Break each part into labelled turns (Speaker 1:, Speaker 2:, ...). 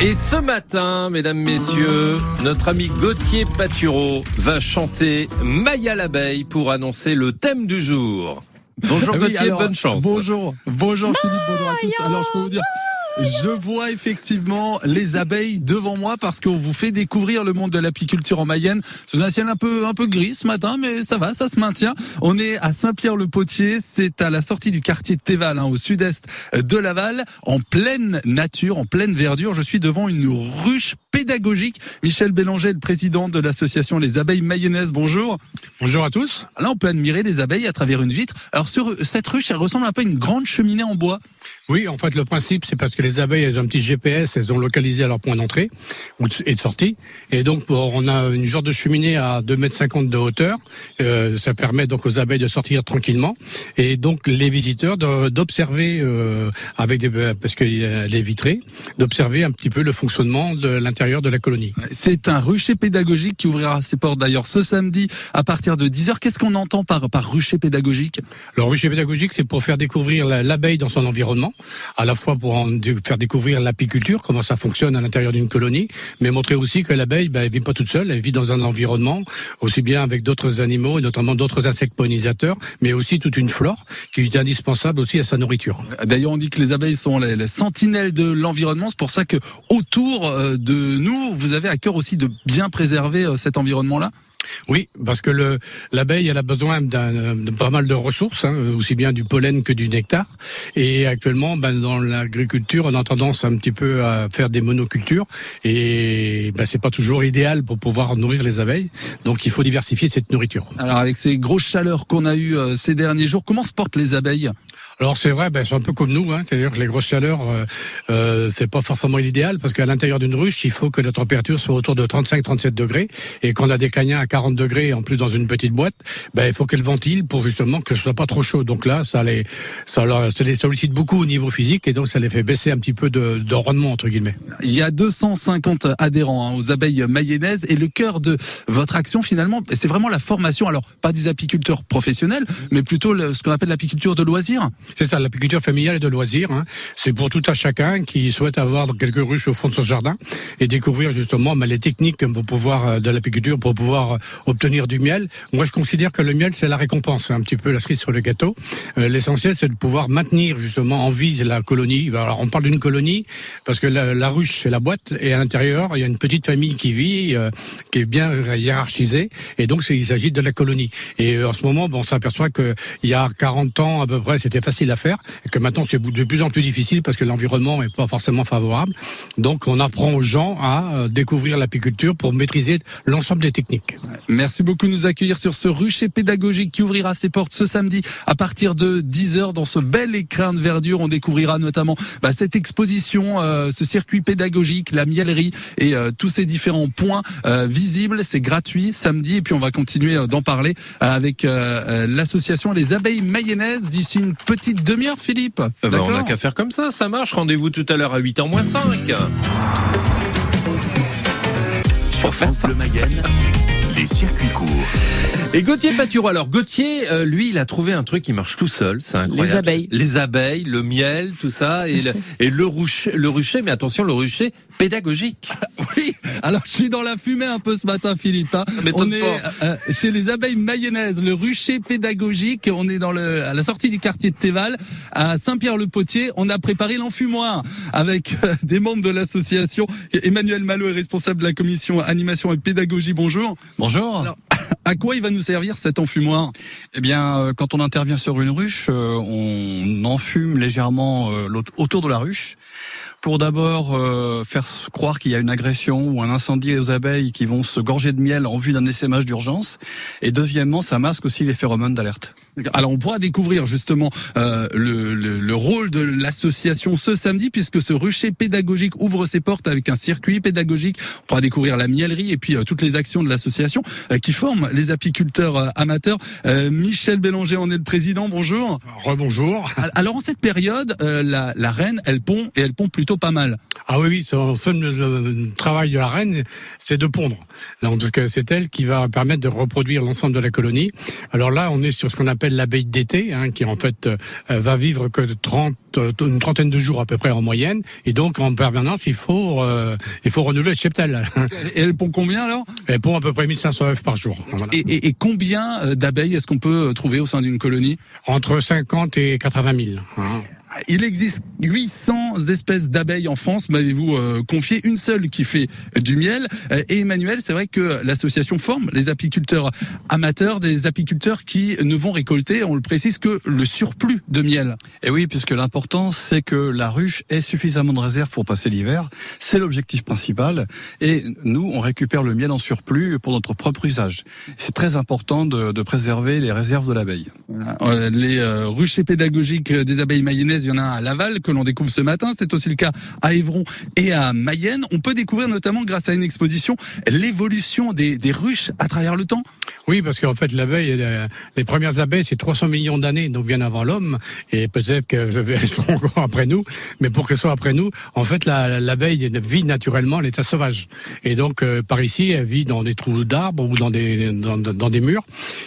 Speaker 1: Et ce matin, mesdames, messieurs, notre ami Gauthier Patureau va chanter Maya l'abeille pour annoncer le thème du jour. Bonjour
Speaker 2: Ah oui,
Speaker 1: Gauthier,
Speaker 2: alors,
Speaker 1: bonne chance.
Speaker 2: Bonjour, bonjour Philippe, bonjour à tous. Alors je peux vous dire, je vois effectivement les abeilles devant moi parce qu'on vous fait découvrir le monde de l'apiculture en Mayenne. C'est un ciel un peu un peu gris ce matin, mais ça va, ça se maintient. On est à Saint-Pierre-le-Potier, c'est à la sortie du quartier de Théval, hein, au sud-est de Laval, en pleine nature, en pleine verdure. Je suis devant une ruche pédagogique. Michel Bélanger, le président de l'association Les Abeilles Mayonnaises. Bonjour.
Speaker 3: Bonjour à tous.
Speaker 2: Là, on peut admirer les abeilles à travers une vitre. Alors, sur cette ruche, elle ressemble un peu à une grande cheminée en bois.
Speaker 3: Oui, en fait, le principe, c'est parce que les abeilles, elles ont un petit GPS, elles ont localisé à leur point d'entrée et de sortie. Et donc, on a une genre de cheminée à 2,50 mètres de hauteur. Euh, ça permet donc aux abeilles de sortir tranquillement. Et donc, les visiteurs d'observer, euh, avec des, parce qu'elle est vitrée, d'observer un petit peu le fonctionnement de l'intérieur de la colonie.
Speaker 2: C'est un rucher pédagogique qui ouvrira ses portes d'ailleurs ce samedi à partir de 10h. Qu'est-ce qu'on entend par, par rucher pédagogique?
Speaker 3: Le rucher pédagogique, c'est pour faire découvrir la- l'abeille dans son environnement, à la fois pour en faire découvrir l'apiculture, comment ça fonctionne à l'intérieur d'une colonie, mais montrer aussi que l'abeille, ben, vit pas toute seule, elle vit dans un environnement, aussi bien avec d'autres animaux, et notamment d'autres insectes pollinisateurs, mais aussi toute une flore qui est indispensable aussi à sa nourriture.
Speaker 2: D'ailleurs, on dit que les abeilles sont les, les sentinelles de l'environnement. C'est pour ça que autour euh, de nous, vous avez à cœur aussi de bien préserver euh, cet environnement-là.
Speaker 3: Oui, parce que le l'abeille, a besoin de pas mal de ressources, hein, aussi bien du pollen que du nectar. Et actuellement, ben, dans l'agriculture, on a tendance un petit peu à faire des monocultures, et ben, c'est pas toujours idéal pour pouvoir nourrir les abeilles. Donc, il faut diversifier cette nourriture.
Speaker 2: Alors, avec ces grosses chaleurs qu'on a eues euh, ces derniers jours, comment se portent les abeilles?
Speaker 3: Alors c'est vrai, ben, c'est un peu comme nous, hein, c'est-à-dire que les grosses chaleurs, euh, euh, c'est pas forcément l'idéal parce qu'à l'intérieur d'une ruche, il faut que la température soit autour de 35-37 degrés et qu'on a des cagnats à 40 degrés en plus dans une petite boîte, ben il faut qu'elle ventile pour justement que ce soit pas trop chaud. Donc là, ça les, ça, leur- ça les sollicite beaucoup au niveau physique et donc ça les fait baisser un petit peu de, de rendement entre guillemets.
Speaker 2: Il y a 250 adhérents hein, aux abeilles mayonnaises et le cœur de votre action finalement, c'est vraiment la formation. Alors pas des apiculteurs professionnels, mais plutôt ce qu'on appelle l'apiculture de loisirs.
Speaker 3: C'est ça, l'apiculture familiale et de loisirs. Hein. C'est pour tout à chacun qui souhaite avoir quelques ruches au fond de son jardin et découvrir justement ben, les techniques pour pouvoir euh, de l'apiculture pour pouvoir euh, obtenir du miel. Moi, je considère que le miel c'est la récompense, c'est un petit peu la cerise sur le gâteau. Euh, L'essentiel, c'est de pouvoir maintenir justement en vie la colonie. Alors, on parle d'une colonie parce que la, la ruche c'est la boîte et à l'intérieur il y a une petite famille qui vit, euh, qui est bien hiérarchisée et donc il s'agit de la colonie. Et euh, en ce moment, bon, on s'aperçoit que il y a 40 ans à peu près, c'était facile à faire et que maintenant c'est de plus en plus difficile parce que l'environnement est pas forcément favorable. Donc on apprend aux gens à euh, découvrir l'apiculture pour maîtriser l'ensemble des techniques.
Speaker 2: Merci beaucoup de nous accueillir sur ce rucher pédagogique qui ouvrira ses portes ce samedi à partir de 10h dans ce bel écrin de verdure. On découvrira notamment bah, cette exposition, euh, ce circuit pédagogique, la miellerie et euh, tous ces différents points euh, visibles. C'est gratuit samedi et puis on va continuer euh, d'en parler avec euh, l'association Les Abeilles Mayonnaises d'ici une petite demi-heure, Philippe.
Speaker 1: Eh ben, on n'a qu'à faire comme ça, ça marche. Rendez-vous tout à l'heure à 8h moins 5.
Speaker 4: Sur France Bleu Mayenne, les circuits courts.
Speaker 1: Et Gauthier Patureau, alors Gauthier, euh, lui, il a trouvé un truc qui marche tout seul, c'est incroyable.
Speaker 5: Les abeilles.
Speaker 1: Les abeilles, le miel, tout ça, et le, et le rucher, le rucher, mais attention, le rucher pédagogique.
Speaker 2: Oui, alors je suis dans la fumée un peu ce matin, Philippe. hein. On est
Speaker 1: pas.
Speaker 2: euh, chez les abeilles mayonnaises, le rucher pédagogique. On est dans le, à la sortie du quartier de Théval, à Saint-Pierre-le-Potier. On a préparé l'enfumoir avec euh, des membres de l'association. Emmanuel Malo est responsable de la commission animation et pédagogie. Bonjour.
Speaker 6: Bonjour.
Speaker 2: Alors, À quoi il va nous servir cet enfumoir?
Speaker 6: Eh bien, euh, quand on intervient sur une ruche, euh, on enfume légèrement euh, autour de la ruche pour d'abord euh, faire croire qu'il y a une agression ou un incendie aux abeilles qui vont se gorger de miel en vue d'un essaimage d'urgence. Et deuxièmement, ça masque aussi les phéromones d'alerte.
Speaker 2: Alors on pourra découvrir justement euh, le, le- le rôle de l'association ce samedi puisque ce rucher pédagogique ouvre ses portes avec un circuit pédagogique. On pourra découvrir la miellerie et puis euh, toutes les actions de l'association euh, qui forment les apiculteurs euh, amateurs. Euh, Michel Bélanger en est le président. Bonjour.
Speaker 3: Rebonjour.
Speaker 2: Alors en cette période, euh, la, la reine, elle pond et elle pond plutôt pas mal.
Speaker 3: Ah oui, oui, son euh, travail de la reine, c'est de pondre. Donc c'est elle qui va permettre de reproduire l'ensemble de la colonie. Alors là, on est sur ce qu'on appelle l'abeille d'été, hein, qui en fait euh, va vivre que 30, euh, une trentaine de jours à peu près en moyenne. Et donc en permanence, il faut euh, il faut renouveler le cheptel.
Speaker 2: Et elle pond combien alors?
Speaker 3: Elle pond à peu près 1500 œufs par jour. Voilà.
Speaker 2: et, et, et combien d'abeilles est-ce qu'on peut trouver au sein d'une colonie?
Speaker 3: Entre 50 et 80 000. hein.
Speaker 2: Il existe 800 espèces d'abeilles en France, m'avez-vous euh, confié, une seule qui fait du miel. Euh, et Emmanuel, c'est vrai que l'association forme les apiculteurs amateurs, des apiculteurs qui ne vont récolter, on le précise, que le surplus de miel.
Speaker 6: Et oui, puisque l'important, c'est que la ruche ait suffisamment de réserves pour passer l'hiver. C'est l'objectif principal. Et nous, on récupère le miel en surplus pour notre propre usage. C'est très important de, de préserver les réserves de l'abeille.
Speaker 2: Euh, les euh, ruchers pédagogiques des abeilles mayennaises, il y en a à Laval que l'on découvre ce matin. C'est aussi le cas à Évron et à Mayenne. On peut découvrir notamment grâce à une exposition l'évolution des, ruches à travers le temps.
Speaker 3: Oui, parce qu'en fait, l'abeille, euh, les premières abeilles, c'est 300 millions d'années, donc bien avant l'homme, et peut-être qu'elles seront encore après nous, mais pour qu'elles soient après nous, en fait, la- l'abeille vit naturellement l'état sauvage. Et donc, euh, par ici, elle vit dans des trous d'arbres ou dans des murs.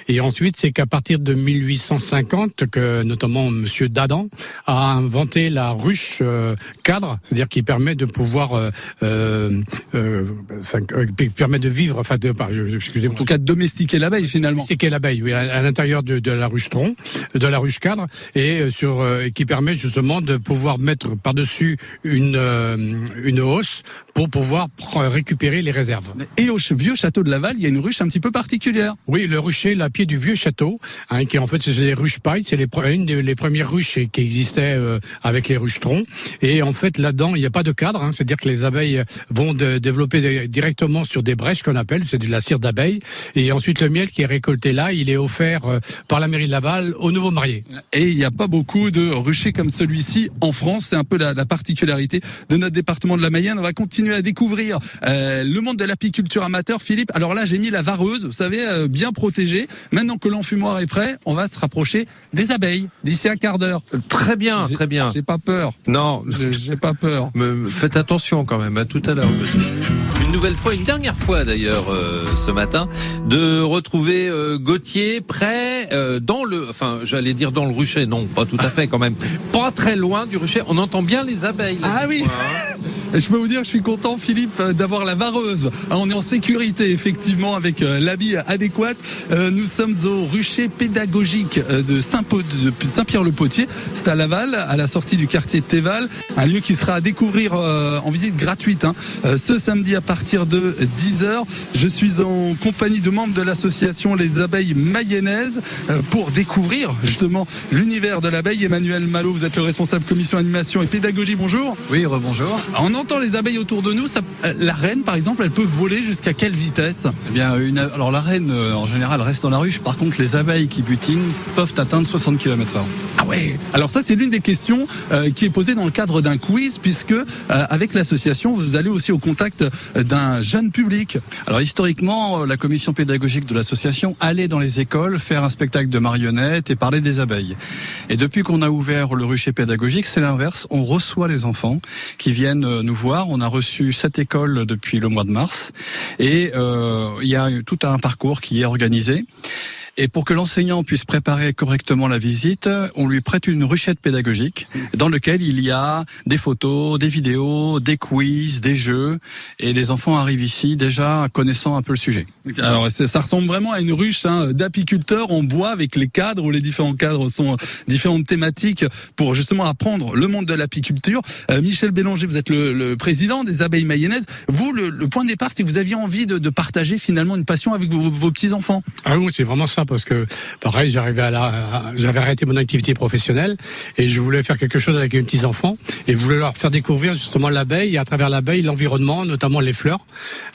Speaker 3: Et ensuite, c'est qu'à partir de 1850, que notamment Monsieur Dadan a inventé la ruche euh, cadre, c'est-à-dire qui permet de pouvoir, euh, euh, euh, euh, qui permet de vivre, enfin, de, excusez-moi.
Speaker 2: En tout cas, domestiquer l'abeille finalement.
Speaker 3: Qu'est l'abeille, oui, à, à l'intérieur de, de la ruche tronc, de la ruche cadre, et euh, sur euh, qui permet justement de pouvoir mettre par-dessus une euh, une hausse pour pouvoir récupérer les réserves.
Speaker 2: Et au vieux château de Laval, il y a une ruche un petit peu particulière.
Speaker 3: Oui, le rucher, la pied du vieux château, hein, qui en fait c'est les ruches paille, c'est les, une des les premières ruches qui existaient euh, avec les ruches troncs. Et en fait là-dedans, il n'y a pas de cadre, hein, c'est-à-dire que les abeilles vont de- développer des- directement sur des brèches qu'on appelle, c'est de la cire d'abeille. Et ensuite le miel qui est récolté là, il est offert euh, par la mairie de Laval aux nouveaux mariés.
Speaker 2: Et il n'y a pas beaucoup de ruchers comme celui-ci en France. C'est un peu la, la particularité de notre département de la Mayenne. On va continuer à découvrir euh, le monde de l'apiculture amateur. Philippe, alors là, j'ai mis la vareuse, vous savez, euh, bien protégée. Maintenant que l'enfumoir est prêt, on va se rapprocher des abeilles d'ici un quart d'heure.
Speaker 1: Très bien, très bien.
Speaker 2: J'ai pas peur.
Speaker 1: Non,
Speaker 2: J'ai pas peur.
Speaker 1: me- faites attention quand même. À tout à l'heure. Une nouvelle fois, une dernière fois d'ailleurs euh, ce matin, de retrouver euh, Gauthier près euh, dans le, enfin, j'allais dire dans le rucher, non, pas tout à fait quand même, pas très loin du rucher. On entend bien les abeilles. là.
Speaker 2: Ah oui. Et je peux vous dire, je suis content, Philippe, euh, d'avoir la vareuse. Hein, On est en sécurité, effectivement, avec euh, l'habit adéquat. Euh, Nous sommes au rucher pédagogique de Saint-Pierre-le-Potier. C'est à Laval, à la sortie du quartier de Théval. Un lieu qui sera à découvrir en visite gratuite hein, ce samedi à partir de 10h. Je suis en compagnie de membres de l'association Les Abeilles Mayennaises pour découvrir justement l'univers de l'abeille. Emmanuel Malo, vous êtes le responsable commission animation et pédagogie. Bonjour.
Speaker 6: Oui, rebonjour.
Speaker 2: On entend les abeilles autour de nous. Ça, euh, la reine, par exemple, elle peut voler jusqu'à quelle vitesse?
Speaker 6: Eh bien, une, alors la reine, euh, en général, reste dans la ruche. Par contre, les abeilles qui butinent peuvent atteindre 60 km/h.
Speaker 2: Ah ouais Alors ça, c'est l'une des questions euh, qui est posée dans le cadre d'un quiz, puisque euh, avec l'association, vous allez aussi au contact d'un jeune public.
Speaker 6: Alors historiquement, la commission pédagogique de l'association allait dans les écoles faire un spectacle de marionnettes et parler des abeilles. Et depuis qu'on a ouvert le rucher pédagogique, c'est l'inverse. On reçoit les enfants qui viennent voir. On a reçu cette école depuis le mois de mars et euh, il y a tout un parcours qui est organisé. Et pour que l'enseignant puisse préparer correctement la visite, on lui prête une ruchette pédagogique dans laquelle il y a des photos, des vidéos, des quiz, des jeux. Et les enfants arrivent ici déjà connaissant un peu le sujet.
Speaker 2: Alors ça ressemble vraiment à une ruche hein, d'apiculteurs en bois avec les cadres où les différents cadres sont différentes thématiques pour justement apprendre le monde de l'apiculture. Euh, Michel Bélanger, vous êtes le, le président des abeilles mayennaises. Vous, le, le point de départ, c'est que vous aviez envie de, de partager finalement une passion avec vos, vos petits enfants.
Speaker 3: Ah oui, c'est vraiment ça. Parce que pareil, j'arrivais à la, j'avais arrêté mon activité professionnelle et je voulais faire quelque chose avec mes petits enfants et je voulais leur faire découvrir justement l'abeille et à travers l'abeille l'environnement, notamment les fleurs.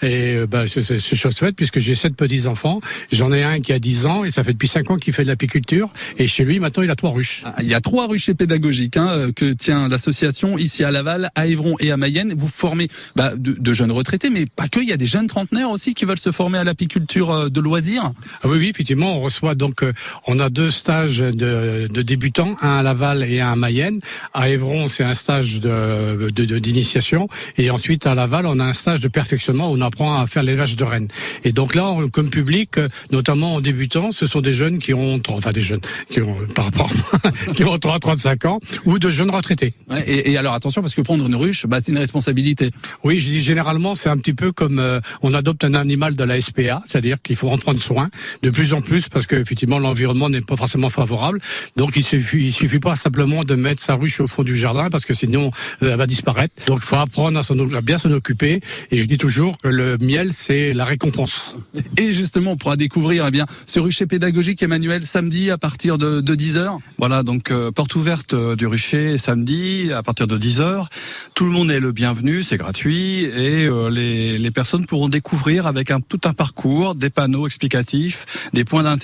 Speaker 3: Et euh, bah, c'est chose faite puisque j'ai sept petits enfants. J'en ai un qui a 10 ans et ça fait depuis 5 ans qu'il fait de l'apiculture et chez lui maintenant il a trois ruches.
Speaker 2: Ah, Il y a trois ruchers pédagogiques hein, euh, que tient l'association ici à Laval, à Évron et à Mayenne. Vous formez bah, de, de jeunes retraités, mais pas que. Il y a des jeunes trentenaires aussi qui veulent se former à l'apiculture euh, de loisirs.
Speaker 3: Ah oui, oui, effectivement, reçoit donc, euh, on a deux stages de, de débutants, un à Laval et un à Mayenne. À Évron, c'est un stage de d'initiation, et ensuite à Laval, on a un stage de perfectionnement où on apprend à faire l'élevage de rennes. Et donc là, on- comme public, euh, notamment en débutant, ce sont des jeunes qui ont, enfin des jeunes qui ont par rapport, qui ont 30, 35 ans, ou de jeunes retraités.
Speaker 2: Ouais, et, et alors attention parce que prendre une ruche, bah, c'est une responsabilité.
Speaker 3: Oui, je dis généralement, c'est un petit peu comme euh, on adopte un animal de la SPA, c'est-à-dire qu'il faut en prendre soin de plus en plus parce que effectivement l'environnement n'est pas forcément favorable. Donc il suffit, il suffit pas simplement de mettre sa ruche au fond du jardin parce que sinon euh, elle va disparaître. Donc il faut apprendre à, bien s'en occuper. Et je dis toujours que le miel c'est la récompense.
Speaker 2: Et justement, on pourra découvrir eh bien ce rucher pédagogique, Emmanuel, samedi à partir de, de 10h.
Speaker 6: Voilà, donc euh, porte ouverte euh, du rucher samedi à partir de 10h. Tout le monde est le bienvenu, c'est gratuit et les, personnes pourront découvrir avec tout un parcours, des panneaux explicatifs, des points d'intérêt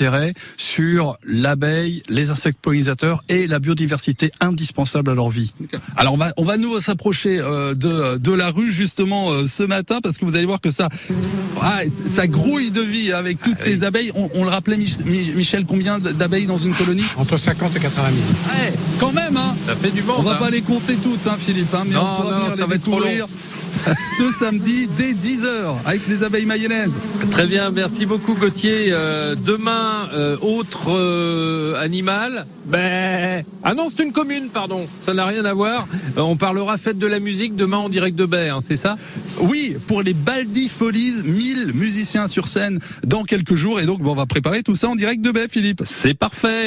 Speaker 6: sur l'abeille, les insectes pollinisateurs et la biodiversité indispensable à leur vie.
Speaker 2: Alors on va on va nous s'approcher euh, de de la rue justement euh, ce matin parce que vous allez voir que ça ah, ça grouille de vie avec toutes ces abeilles. On, on le rappelait Mich- Mi- Michel combien d'abeilles dans une colonie?
Speaker 3: Entre 50 et 80 000.
Speaker 2: Ouais, quand même hein.
Speaker 1: Ça fait du monde.
Speaker 2: On va
Speaker 1: hein.
Speaker 2: pas les compter toutes hein Philippe hein, mais
Speaker 1: Non,
Speaker 2: on
Speaker 1: non,
Speaker 2: venir
Speaker 1: ça
Speaker 2: les
Speaker 1: va être trop
Speaker 2: découvrir ce samedi dès 10h avec les abeilles mayonnaises.
Speaker 1: Très bien, merci beaucoup Gauthier. Euh, demain, euh, autre euh, animal. Ben, ah non, c'est une commune, pardon. Ça n'a rien à voir. On parlera fête de la musique demain en direct de Baie, hein, c'est ça?
Speaker 2: Oui, pour les Baldi Folies, 1000 musiciens sur scène dans quelques jours et donc bon, on va préparer tout ça en direct de baie Philippe.
Speaker 1: C'est parfait.